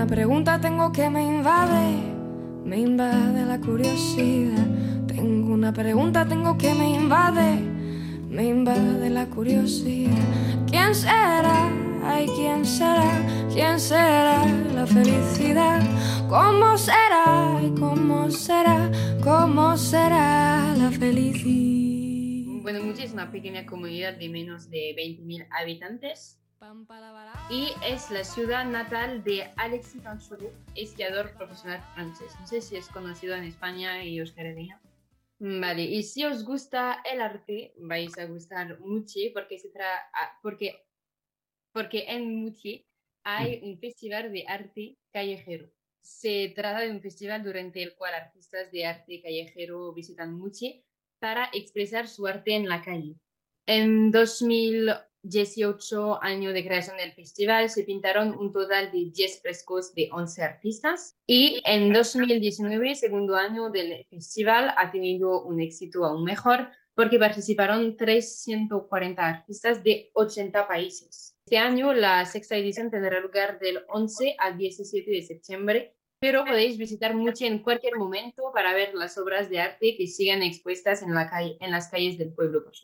una pregunta tengo que me invade, me invade la curiosidad. Tengo una pregunta tengo que me invade, me invade la curiosidad. ¿Quién será? Ay, ¿quién será? ¿Quién será la felicidad? ¿Cómo será? ¿Y cómo será? ¿Cómo será la felicidad? Bueno, Muchi es una pequeña comunidad de menos de 20.000 habitantes y es la ciudad natal de Alexis Pancholo, esquiador profesional francés. No sé si es conocido en España y os queréis. Vale, y si os gusta el arte, vais a gustar Muchi porque se tra porque porque en Muchi hay un festival de arte callejero. Se trata de un festival durante el cual artistas de arte callejero visitan Muchi para expresar su arte en la calle. En 2018 año de creación del festival se pintaron un total de 10 frescos de 11 artistas y en 2019, segundo año del festival, ha tenido un éxito aún mejor porque participaron 340 artistas de 80 países. Este año la sexta edición tendrá lugar del 11 al 17 de septiembre, pero podéis visitar Muchi en cualquier momento para ver las obras de arte que sigan expuestas en, la calle, en las calles del pueblo, por.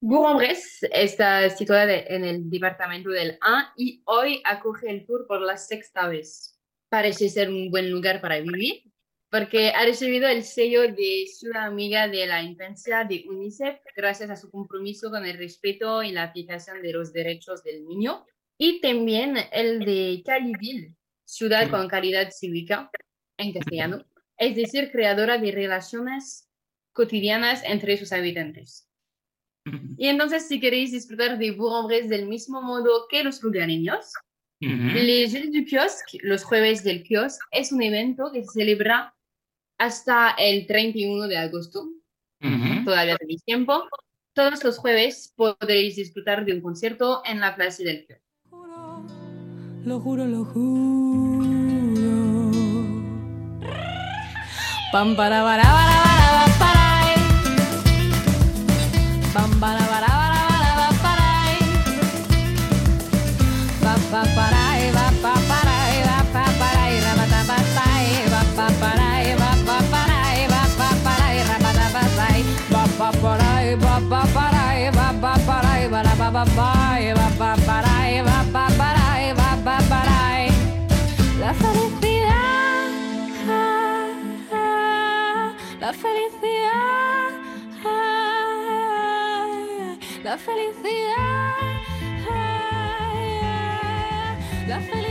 Bourg-en-Bresse está situada en el departamento del A y hoy acoge el tour por la sexta vez. Parece ser un buen lugar para vivir porque ha recibido el sello de Ciudad Amiga de la Infancia de UNICEF gracias a su compromiso con el respeto y la aplicación de los derechos del niño, y también el de Caliville, Ciudad con Calidad Cívica en castellano, es decir, creadora de relaciones cotidianas entre sus habitantes. Y entonces, si queréis disfrutar de Bourg-en-Bresse del mismo modo que los lugareños, Les Jeux du Kiosque, los jueves del kiosque, es un evento que se celebra hasta el 31 de agosto. Todavía tenéis tiempo. Todos los jueves podréis disfrutar de un concierto en la Plaza del Kiosque. Lo juro, lo juro. Pam para para para para para. La felicidad la felicidad la felicidad la felicidad